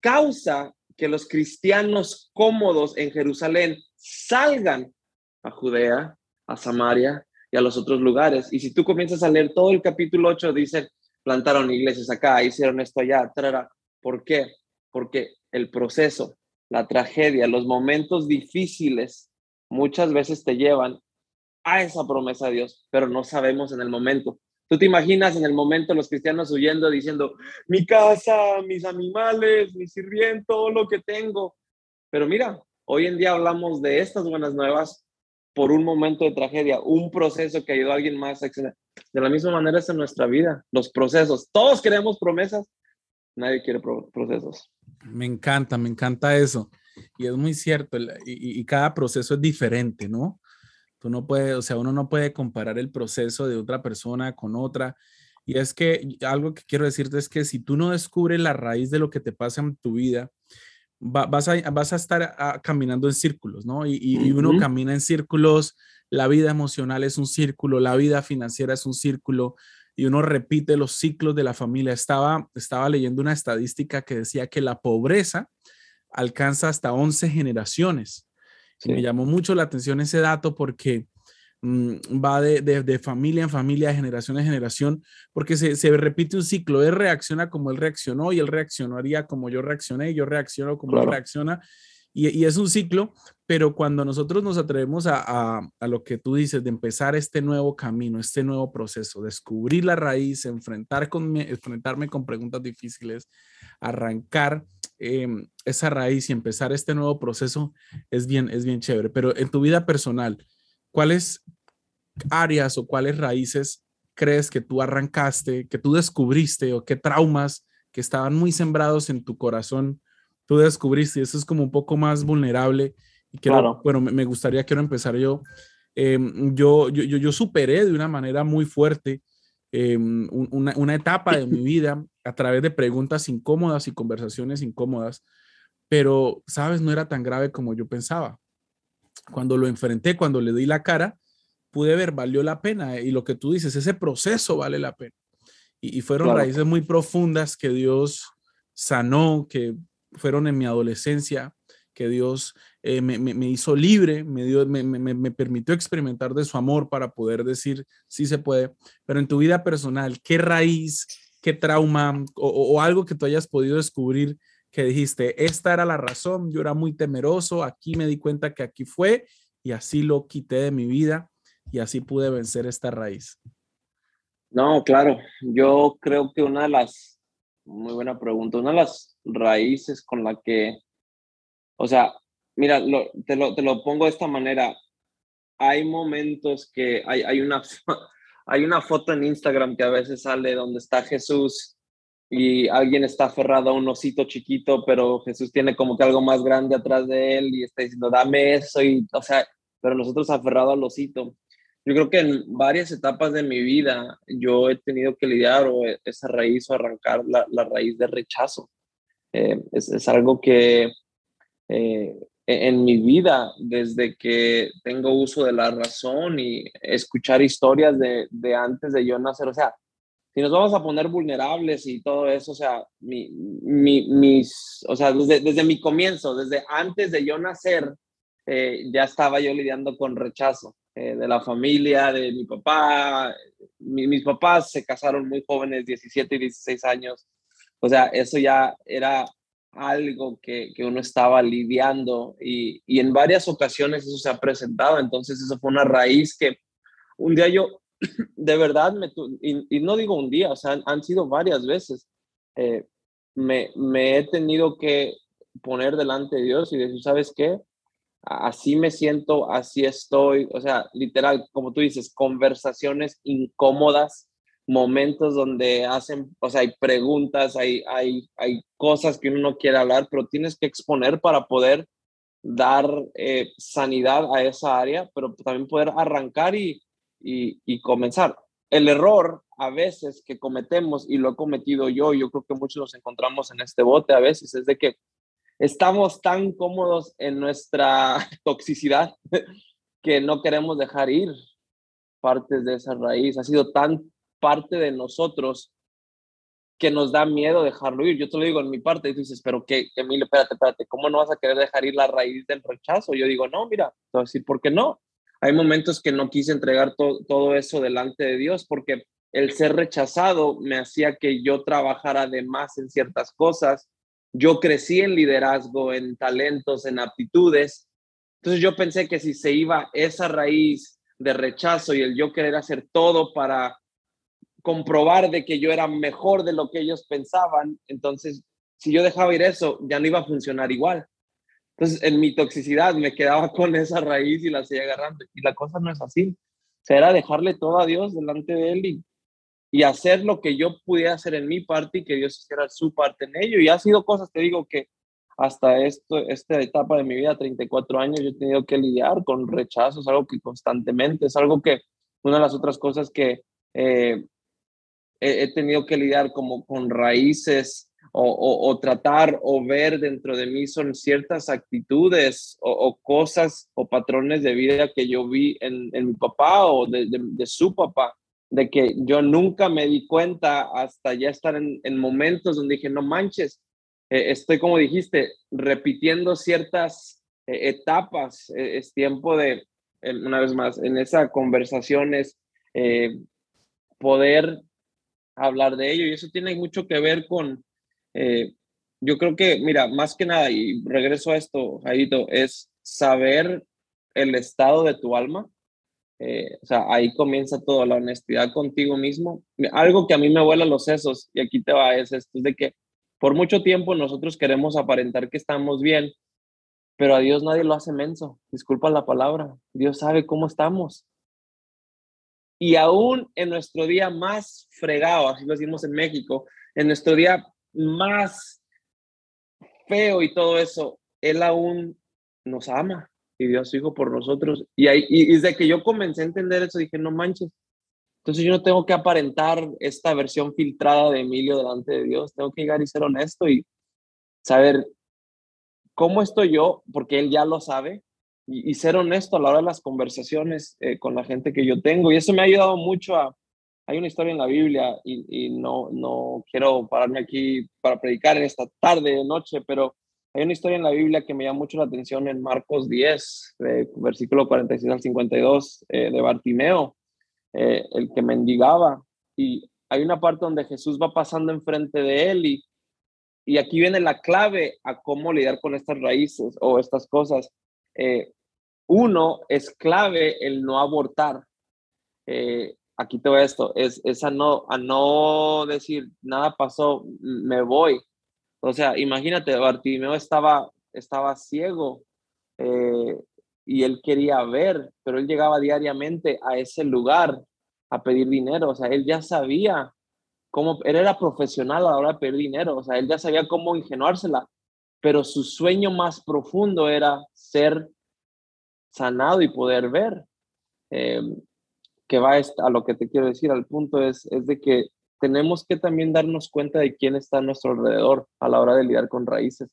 causa que los cristianos cómodos en Jerusalén salgan a Judea, a Samaria y a los otros lugares. Y si tú comienzas a leer todo el capítulo 8, dice, plantaron iglesias acá, hicieron esto allá, ¿Por qué? Porque el proceso, la tragedia, los momentos difíciles muchas veces te llevan a esa promesa de Dios, pero no sabemos en el momento. Tú te imaginas en el momento los cristianos huyendo diciendo, mi casa, mis animales, mi sirviente, todo lo que tengo. Pero mira, hoy en día hablamos de estas buenas nuevas por un momento de tragedia, un proceso que ayudó a alguien más De la misma manera es en nuestra vida, los procesos. Todos queremos promesas, nadie quiere procesos.
Me encanta, me encanta eso. Y es muy cierto, y, cada proceso es diferente, ¿no? Tú no puedes, o sea, uno no puede comparar el proceso de otra persona con otra. Y es que algo que quiero decirte es que si tú no descubres la raíz de lo que te pasa en tu vida, vas, a, vas a estar ah, caminando en círculos, ¿no? Y, y, uno camina en círculos, la vida emocional es un círculo, la vida financiera es un círculo, y uno repite los ciclos de la familia. Estaba, estaba leyendo una estadística que decía que la pobreza alcanza hasta 11 generaciones. Me llamó mucho la atención ese dato porque mm, va de, familia en familia, de generación en generación, porque se, repite un ciclo. Él reacciona como él reaccionó y él reaccionaría como yo reaccioné y yo reacciono como él reacciona. Y, es un ciclo, pero cuando nosotros nos atrevemos a, a, lo que tú dices, de empezar este nuevo camino, este nuevo proceso, descubrir la raíz, enfrentar con, enfrentarme con preguntas difíciles, arrancar Em, esa raíz y empezar este nuevo proceso es bien, es bien chévere. Pero en tu vida personal, ¿cuáles áreas o cuáles raíces crees que tú arrancaste, que tú descubriste o qué traumas que estaban muy sembrados en tu corazón tú descubriste? Eso es como un poco más vulnerable. Y quiero, bueno, me, gustaría, quiero empezar yo. Em, yo, yo, yo, superé de una manera muy fuerte em, una, una, etapa de mi vida a través de preguntas incómodas y conversaciones incómodas, pero, sabes, no era tan grave como yo pensaba. Cuando lo enfrenté, cuando le di la cara, pude ver, valió la pena. Y lo que tú dices, ese proceso vale la pena. Y, fueron raíces muy profundas que Dios sanó, que fueron en mi adolescencia, que Dios eh, me, hizo libre, me, dio, me, permitió experimentar de su amor para poder decir, sí se puede. Pero en tu vida personal, ¿qué raíz, qué trauma o, algo que tú hayas podido descubrir que dijiste, esta era la razón, yo era muy temeroso, aquí me di cuenta que aquí fue y así lo quité de mi vida y así pude vencer esta raíz?
No, claro, yo creo que una de las, muy buena pregunta, una de las raíces con la que, o sea, mira, te, lo, te lo pongo de esta manera, hay momentos que hay, hay una, hay una foto en Instagram que a veces sale donde está Jesús y alguien está aferrado a un osito chiquito, pero Jesús tiene como que algo más grande atrás de él y está diciendo, dame eso, y, o sea, pero nosotros aferrado al osito. Yo creo que en varias etapas de mi vida yo he tenido que lidiar o esa raíz o arrancar la, la raíz de rechazo. Eh, es, algo que eh, e-, en mi vida, desde que tengo uso de la razón y escuchar historias de, de antes de yo nacer, o sea, si nos vamos a poner vulnerables y todo eso, o sea, mi, mi, mis, o sea, desde, desde mi comienzo, desde antes de yo nacer, eh, ya estaba yo lidiando con rechazo de la familia, de mi papá. mis papás se casaron muy jóvenes, 17 y 16 años. O sea, eso ya era algo que, que uno estaba lidiando y, y en varias ocasiones eso se ha presentado. Entonces, eso fue una raíz que un día yo de verdad, me, y, no digo un día, o sea, han, sido varias veces, eh, me, me, he tenido que poner delante de Dios y decir, ¿sabes qué? Así me siento, así estoy, o sea, literal, como tú dices, conversaciones incómodas, momentos donde hacen, o sea, hay preguntas, hay, hay, hay cosas que uno no quiere hablar, pero tienes que exponer para poder dar eh, sanidad a esa área, pero también poder arrancar y, y, comenzar. El error a veces que cometemos, y lo he cometido yo, yo creo que muchos nos encontramos en este bote a veces, es de que estamos tan cómodos en nuestra toxicidad que no queremos dejar ir partes de esa raíz. Ha sido tan parte de nosotros que nos da miedo dejarlo ir. Yo te lo digo en mi parte, y tú dices, pero qué, Emilio, espérate, espérate, ¿cómo no vas a querer dejar ir la raíz del rechazo? Yo digo, no, mira, decir, ¿por qué no? Hay momentos que no quise entregar todo eso delante de Dios porque el ser rechazado me hacía que yo trabajara de más en ciertas cosas. Yo crecí en liderazgo, en talentos, en aptitudes. Entonces yo pensé que si se iba esa raíz de rechazo y el yo querer hacer todo para comprobar de que yo era mejor de lo que ellos pensaban, entonces si yo dejaba ir eso, ya no iba a funcionar igual. Entonces, en mi toxicidad me quedaba con esa raíz y la seguía agarrando. Y la cosa no es así. O sea, era dejarle todo a Dios delante de Él y, y hacer lo que yo pudiera hacer en mi parte y que Dios hiciera su parte en ello. Y ha sido cosas, te digo, que hasta esto, esta etapa de mi vida, 34 años, yo he tenido que lidiar con rechazos, algo que constantemente, es algo que, una de las otras cosas que eh, he, tenido que lidiar como con raíces o, tratar o ver dentro de mí son ciertas actitudes o, cosas o patrones de vida que yo vi en, mi papá o de, su papá, de que yo nunca me di cuenta hasta ya estar en, momentos donde dije, no manches, eh, estoy como dijiste, repitiendo ciertas eh, etapas, eh, es tiempo de, una vez más, en esa conversación es poder hablar de ello y eso tiene mucho que ver con eh, yo creo que, mira, más que nada, y regreso a esto, Jairito, es saber el estado de tu alma. Eh, o sea, ahí comienza todo, la honestidad contigo mismo. Algo que a mí me vuela los sesos, y aquí te va, es esto, es de que por mucho tiempo nosotros queremos aparentar que estamos bien, pero a Dios nadie lo hace menso, disculpa la palabra, Dios sabe cómo estamos. Y aún en nuestro día más fregado, así lo decimos en México, en nuestro día más feo y todo eso, Él aún nos ama y dio a su Hijo por nosotros. Y, ahí, y desde que yo comencé a entender eso, dije, no manches. Entonces yo no tengo que aparentar esta versión filtrada de Emilio delante de Dios. Tengo que llegar y ser honesto y saber cómo estoy yo, porque Él ya lo sabe, y, ser honesto a la hora de las conversaciones eh, con la gente que yo tengo. Y eso me ha ayudado mucho a, hay una historia en la Biblia y, no, no quiero pararme aquí para predicar en esta tarde, noche, pero hay una historia en la Biblia que me llama mucho la atención en Marcos 10, versículo 46 al 52, eh, de Bartimeo, eh, el que mendigaba. Y hay una parte donde Jesús va pasando enfrente de él y, y aquí viene la clave a cómo lidiar con estas raíces o estas cosas. Eh, uno, es clave el no abortar aquí te esto, es, es a, no, a no decir, nada pasó, me voy. O sea, imagínate, Bartimeo estaba, estaba ciego eh, y él quería ver, pero él llegaba diariamente a ese lugar a pedir dinero. O sea, él ya sabía cómo, él era profesional a la hora de pedir dinero. O sea, él ya sabía cómo ingenuársela, pero su sueño más profundo era ser sanado y poder ver. Eh, que va a lo que te quiero decir, al punto es, es de que tenemos que también darnos cuenta de quién está a nuestro alrededor a la hora de lidiar con raíces.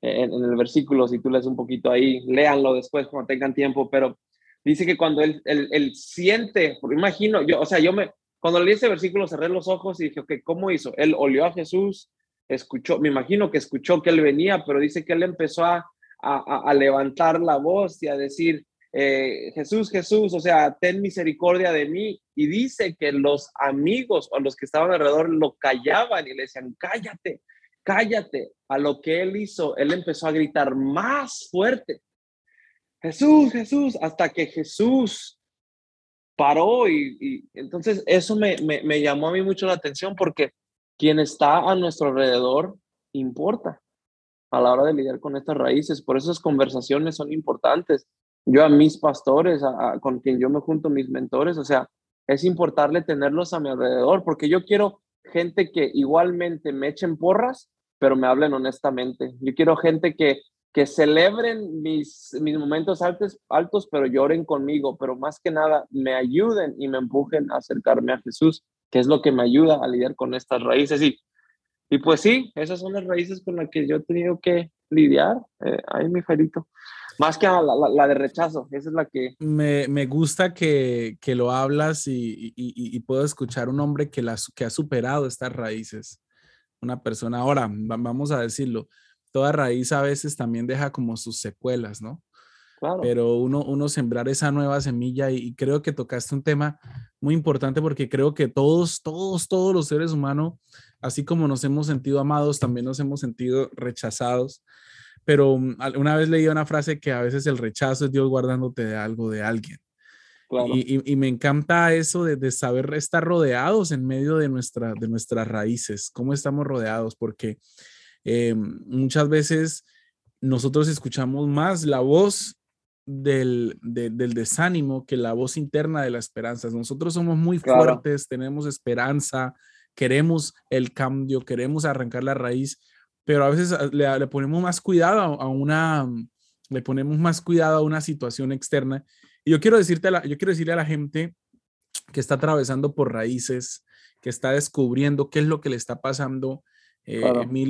En, el versículo, si tú lees un poquito ahí, léanlo después cuando tengan tiempo, pero dice que cuando él, él, siente, imagino, yo, o sea, yo me, cuando leí ese versículo cerré los ojos y dije, ok, ¿cómo hizo? Él olió a Jesús, escuchó, me imagino que escuchó que él venía, pero dice que él empezó a, a, levantar la voz y a decir, eh, Jesús, Jesús, o sea, ten misericordia de mí. Y dice que los amigos o los que estaban alrededor lo callaban y le decían, cállate, cállate. A lo que él hizo, él empezó a gritar más fuerte. Jesús, Jesús, hasta que Jesús paró y, entonces eso me, me llamó a mí mucho la atención porque quien está a nuestro alrededor importa a la hora de lidiar con estas raíces. Por eso esas conversaciones son importantes yo a mis pastores, con quien yo me junto, mis mentores, o sea, es importante tenerlos a mi alrededor, porque yo quiero gente que igualmente me echen porras, pero me hablen honestamente. Yo quiero gente que, que celebren mis, mis momentos altos, altos, pero lloren conmigo, pero más que nada me ayuden y me empujen a acercarme a Jesús, que es lo que me ayuda a lidiar con estas raíces. Y, y pues sí, esas son las raíces con las que yo he tenido que lidiar. Eh, ahí mi Ferito. Más que la, la, de rechazo, esa es la que...
Me, me gusta que, que, lo hablas y, y, y, puedo escuchar un hombre que, las, que ha superado estas raíces. Una persona, ahora, vamos a decirlo, toda raíz a veces también deja como sus secuelas, ¿no? Claro. Pero uno, uno sembrar esa nueva semilla y, creo que tocaste un tema muy importante porque creo que todos, todos, todos los seres humanos, así como nos hemos sentido amados, también nos hemos sentido rechazados pero mm, una vez leí una frase que a veces el rechazo es Dios guardándote de algo de alguien. Y, me encanta eso de, saber estar rodeados en medio de, nuestra, de nuestras raíces, cómo estamos rodeados, porque eh, muchas veces nosotros escuchamos más la voz del, del, desánimo que la voz interna de la esperanza. Nosotros somos muy fuertes, tenemos esperanza, queremos el cambio, queremos arrancar la raíz, pero a veces ah, le, ponemos más cuidado a, una, le ponemos más cuidado a una situación externa. Y yo quiero, decirte yo quiero decirle a la gente que está atravesando por raíces, que está descubriendo qué es lo que le está pasando. Eh,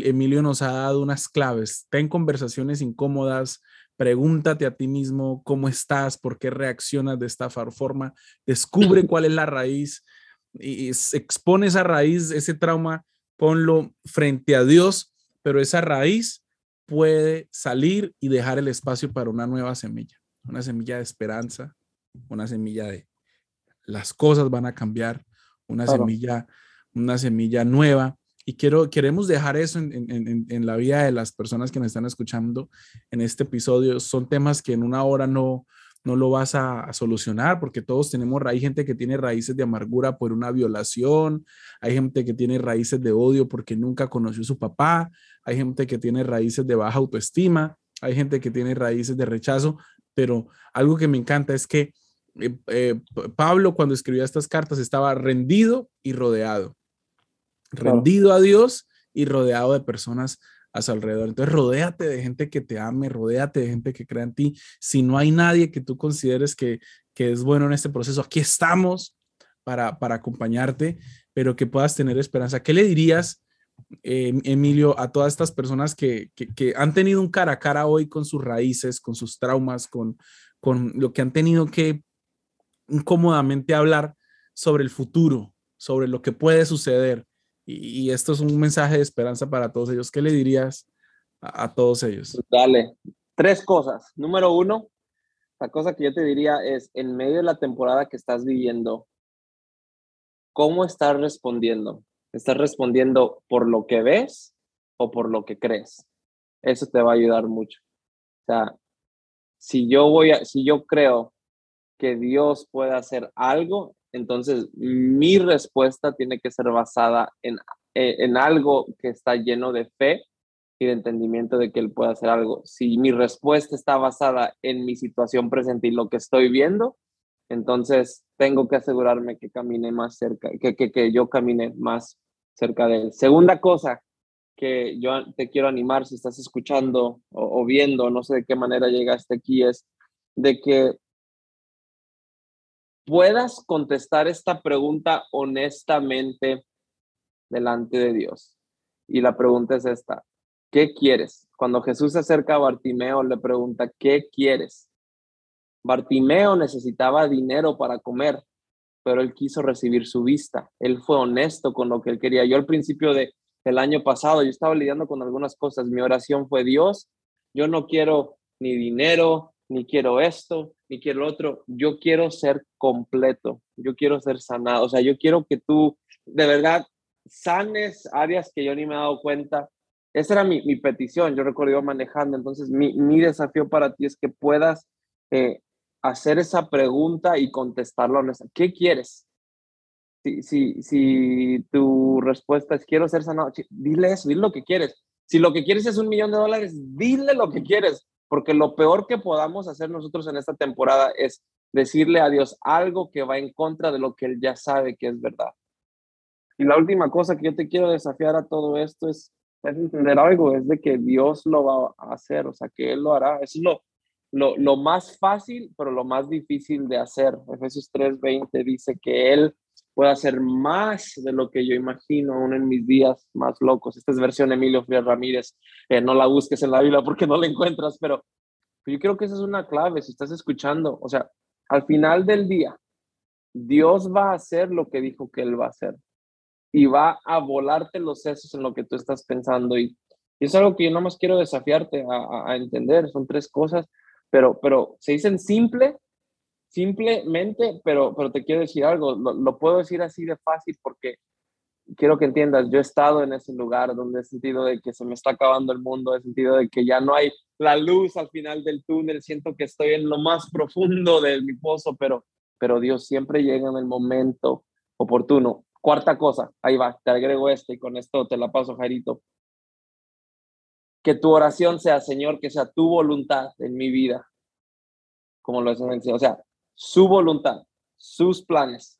Emilio nos ha dado unas claves. Ten conversaciones incómodas, pregúntate a ti mismo cómo estás, por qué reaccionas de esta forma, descubre cuál es la raíz y expone esa raíz, ese trauma, ponlo frente a Dios pero esa raíz puede salir y dejar el espacio para una nueva semilla, una semilla de esperanza, una semilla de las cosas van a cambiar, una semilla, una semilla nueva. Y quiero, queremos dejar eso en, en, en, la vida de las personas que nos están escuchando en este episodio. Son temas que en una hora no, no lo vas a, solucionar porque todos tenemos, hay gente que tiene raíces de amargura por una violación, hay gente que tiene raíces de odio porque nunca conoció a su papá, hay gente que tiene raíces de baja autoestima, hay gente que tiene raíces de rechazo, pero algo que me encanta es que eh, eh, Pablo cuando escribía estas cartas estaba rendido y rodeado, rendido a Dios y rodeado de personas a su alrededor. Entonces, rodéate de gente que te ame, rodéate de gente que crea en ti. Si no hay nadie que tú consideres que, que es bueno en este proceso, aquí estamos para, para acompañarte, pero que puedas tener esperanza. ¿Qué le dirías, eh, Emilio, a todas estas personas que, que, que, han tenido un cara a cara hoy con sus raíces, con sus traumas, con, con lo que han tenido que incómodamente hablar sobre el futuro, sobre lo que puede suceder? Y, esto es un mensaje de esperanza para todos ellos. ¿Qué le dirías a, todos ellos?
Dale, tres cosas. Número uno, la cosa que yo te diría es, en medio de la temporada que estás viviendo, ¿cómo estás respondiendo? ¿Estás respondiendo por lo que ves o por lo que crees? Eso te va a ayudar mucho. O sea, si yo voy si yo creo que Dios puede hacer algo, entonces, mi respuesta tiene que ser basada en, eh, en algo que está lleno de fe y de entendimiento de que Él puede hacer algo. Si mi respuesta está basada en mi situación presente y lo que estoy viendo, entonces tengo que asegurarme que camine más cerca, que, que, que yo camine más cerca de Él. Segunda cosa que yo te quiero animar si estás escuchando o, o viendo, no sé de qué manera llegaste aquí, es de que puedas contestar esta pregunta honestamente delante de Dios. Y la pregunta es esta, ¿qué quieres? Cuando Jesús se acerca a Bartimeo, le pregunta, ¿qué quieres? Bartimeo necesitaba dinero para comer, pero él quiso recibir su vista. Él fue honesto con lo que él quería. Yo al principio de, del año pasado, yo estaba lidiando con algunas cosas. Mi oración fue, Dios, yo no quiero ni dinero, ni quiero esto, ni quiero otro. Yo quiero ser completo. Yo quiero ser sanado. O sea, yo quiero que tú de verdad sanes áreas que yo ni me he dado cuenta. Esa era mi, petición. Yo recuerdo manejando. Entonces, mi, desafío para ti es que puedas eh, hacer esa pregunta y contestarla honesta. ¿Qué quieres? Si, si, si tu respuesta es quiero ser sanado, dile eso, dile lo que quieres. Si lo que quieres es un millón de dólares, dile lo que quieres, porque lo peor que podamos hacer nosotros en esta temporada es decirle a Dios algo que va en contra de lo que Él ya sabe que es verdad. Y la última cosa que yo te quiero desafiar a todo esto es, es entender algo, es de que Dios lo va a hacer, o sea, que Él lo hará. Es lo, lo, lo más fácil, pero lo más difícil de hacer. Efesios 3:20 dice que Él puede hacer más de lo que yo imagino aún en mis días más locos. Esta es versión Emilio Frías Ramírez. Eh, no la busques en la Biblia porque no la encuentras, pero yo creo que esa es una clave si estás escuchando. O sea, al final del día, Dios va a hacer lo que dijo que Él va a hacer y va a volarte los sesos en lo que tú estás pensando. Y, es algo que yo no más quiero desafiarte a, a entender. Son tres cosas pero, pero se dicen simple, simplemente, pero, pero te quiero decir algo, lo, puedo decir así de fácil porque quiero que entiendas, yo he estado en ese lugar donde he sentido de que se me está acabando el mundo, he sentido de que ya no hay la luz al final del túnel, siento que estoy en lo más profundo de mi pozo, pero, pero Dios siempre llega en el momento oportuno. Cuarta cosa, ahí va, te agrego este y con esto te la paso, Jairito que tu oración sea, Señor, que sea tu voluntad en mi vida, como lo es en O sea, su voluntad, sus planes,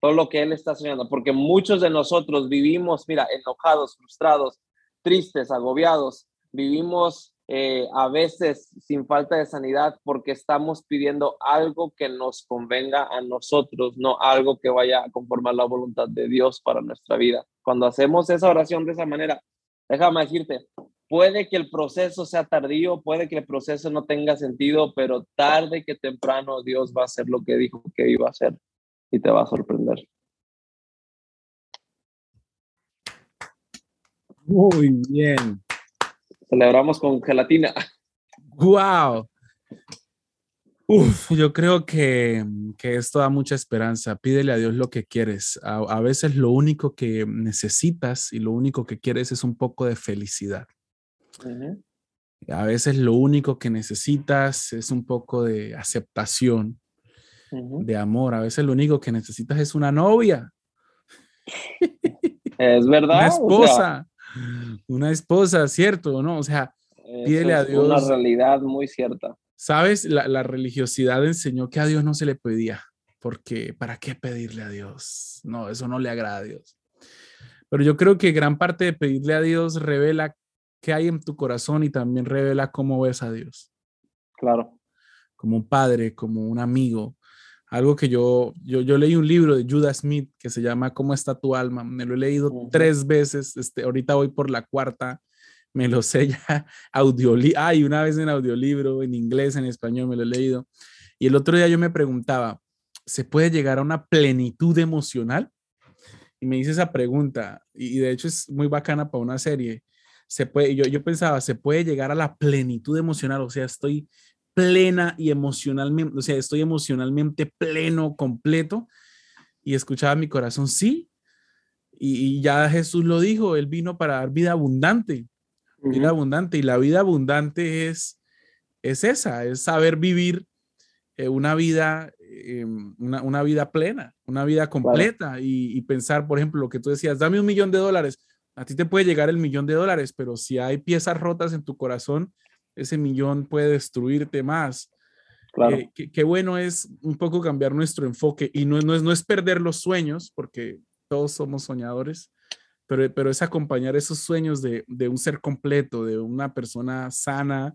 todo lo que Él está soñando, porque muchos de nosotros vivimos, mira, enojados, frustrados, tristes, agobiados, vivimos eh, a veces sin falta de sanidad porque estamos pidiendo algo que nos convenga a nosotros, no algo que vaya a conformar la voluntad de Dios para nuestra vida. Cuando hacemos esa oración de esa manera, déjame decirte, Puede que el proceso sea tardío, puede que el proceso no tenga sentido, pero tarde que temprano Dios va a hacer lo que dijo que iba a hacer y te va a sorprender.
Muy bien.
Celebramos con gelatina.
Wow. Uf, yo creo que, que, esto da mucha esperanza. Pídele a Dios lo que quieres. A, a, veces lo único que necesitas y lo único que quieres es un poco de felicidad. A veces lo único que necesitas es un poco de aceptación, de amor. A veces lo único que necesitas es una novia.
Es verdad.
Una esposa. Una esposa, ¿cierto? ¿No? O sea, pídele a Dios.
Una realidad muy cierta.
Sabes, la, la religiosidad enseñó que a Dios no se le pedía, porque ¿para qué pedirle a Dios? No, eso no le agrada a Dios. Pero yo creo que gran parte de pedirle a Dios revela qué hay en tu corazón y también revela cómo ves a Dios.
Claro.
Como un padre, como un amigo. Algo que yo, yo, yo leí un libro de Judas Smith que se llama ¿Cómo está tu alma? Me lo he leído tres veces, este, ahorita voy por la cuarta, me lo sé ya audiolibro, ay, una vez en audiolibro, en inglés, en español, me lo he leído. Y el otro día yo me preguntaba, ¿se puede llegar a una plenitud emocional? Y me hice esa pregunta, y de hecho es muy bacana para una serie se puede, yo, yo pensaba, se puede llegar a la plenitud emocional, o sea, estoy plena y emocionalmente, o sea, estoy emocionalmente pleno, completo. Y escuchaba mi corazón, sí. Y, ya Jesús lo dijo, Él vino para dar vida abundante, vida abundante. Y la vida abundante es, es esa, es saber vivir eh, una vida, eh, una, una, vida plena, una vida completa. Y, y, pensar, por ejemplo, lo que tú decías, dame un millón de dólares a ti te puede llegar el millón de dólares, pero si hay piezas rotas en tu corazón, ese millón puede destruirte más. Claro. Eh, qué, bueno es un poco cambiar nuestro enfoque y no, no, es, no es perder los sueños, porque todos somos soñadores, pero, pero es acompañar esos sueños de, de un ser completo, de una persona sana,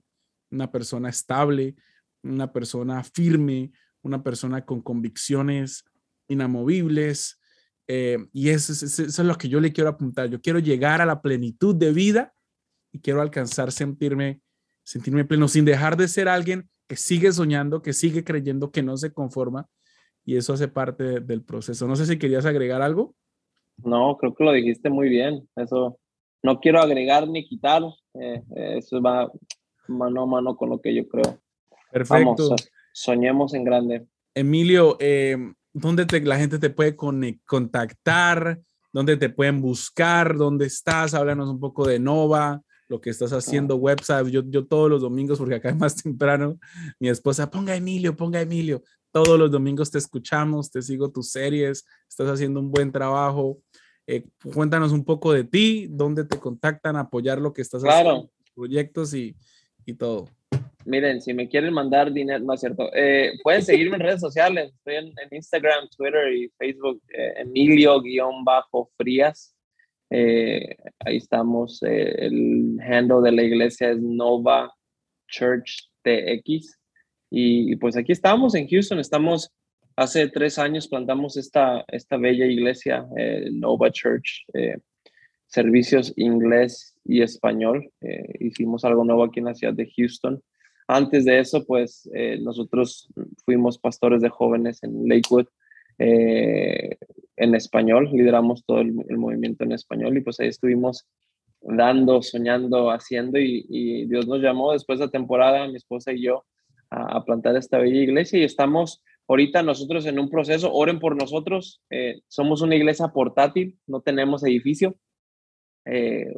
una persona estable, una persona firme, una persona con convicciones inamovibles, Eh, y eso, eso, es lo que yo le quiero apuntar. Yo quiero llegar a la plenitud de vida y quiero alcanzar sentirme, sentirme pleno sin dejar de ser alguien que sigue soñando, que sigue creyendo, que no se conforma. Y eso hace parte del proceso. No sé si querías agregar algo.
No, creo que lo dijiste muy bien. Eso no quiero agregar ni quitar. Eh, eso va mano a mano con lo que yo creo.
Perfecto.
soñemos en grande.
Emilio, eh, ¿dónde la gente te puede contactar? ¿Dónde te pueden buscar? ¿Dónde estás? Háblanos un poco de Nova, lo que estás haciendo, website. Yo, yo todos los domingos, porque acá es más temprano, mi esposa, ponga Emilio, ponga Emilio. Todos los domingos te escuchamos, te sigo tus series, estás haciendo un buen trabajo. Eh, cuéntanos un poco de ti, dónde te contactan, apoyar lo que estás haciendo, proyectos y, y todo.
Miren, si me quieren mandar dinero, no es cierto. Eh, pueden seguirme en redes sociales. Estoy en, Instagram, Twitter y Facebook, eh, Emilio-Frías. Eh, ahí estamos. el handle de la iglesia es Nova Church TX. Y, pues aquí estamos en Houston. Estamos, hace tres años plantamos esta, esta bella iglesia, Nova Church servicios inglés y español. hicimos algo nuevo aquí en la ciudad de Houston. Antes de eso, pues eh, nosotros fuimos pastores de jóvenes en Lakewood eh, en español, lideramos todo el, movimiento en español y pues ahí estuvimos dando, soñando, haciendo y, Dios nos llamó después de la temporada, mi esposa y yo, a, plantar esta bella iglesia y estamos ahorita nosotros en un proceso, oren por nosotros, eh, somos una iglesia portátil, no tenemos edificio,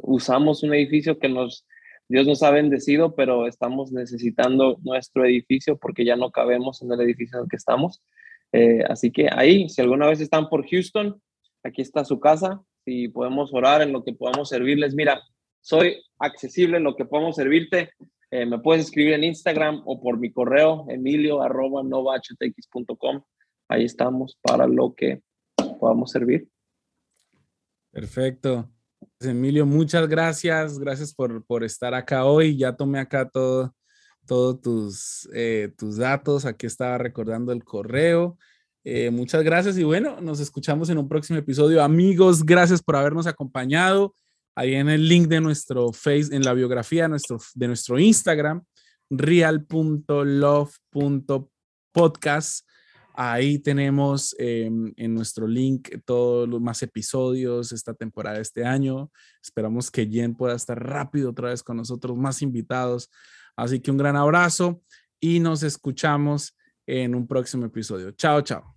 usamos un edificio que nos Dios nos ha bendecido, pero estamos necesitando nuestro edificio porque ya no cabemos en el edificio en el que estamos. Eh, así que ahí, si alguna vez están por Houston, aquí está su casa. Si podemos orar en lo que podamos servirles, mira, soy accesible en lo que podamos servirte. Eh, me puedes escribir en Instagram o por mi correo, emilio arroba Ahí estamos para lo que podamos servir.
Perfecto. Emilio, muchas gracias. Gracias por, por estar acá hoy. Ya tomé acá todo, todos tus, eh, tus datos. Aquí estaba recordando el correo. Eh, muchas gracias y bueno, nos escuchamos en un próximo episodio. Amigos, gracias por habernos acompañado. Ahí en el link de nuestro Face, en la biografía nuestro, de nuestro Instagram, real.love.podcast. Ahí tenemos em, en nuestro link todos los más episodios esta temporada, este año. Esperamos que Jen pueda estar rápido otra vez con nosotros, más invitados. Así que un gran abrazo y nos escuchamos en un próximo episodio. Chao, chao.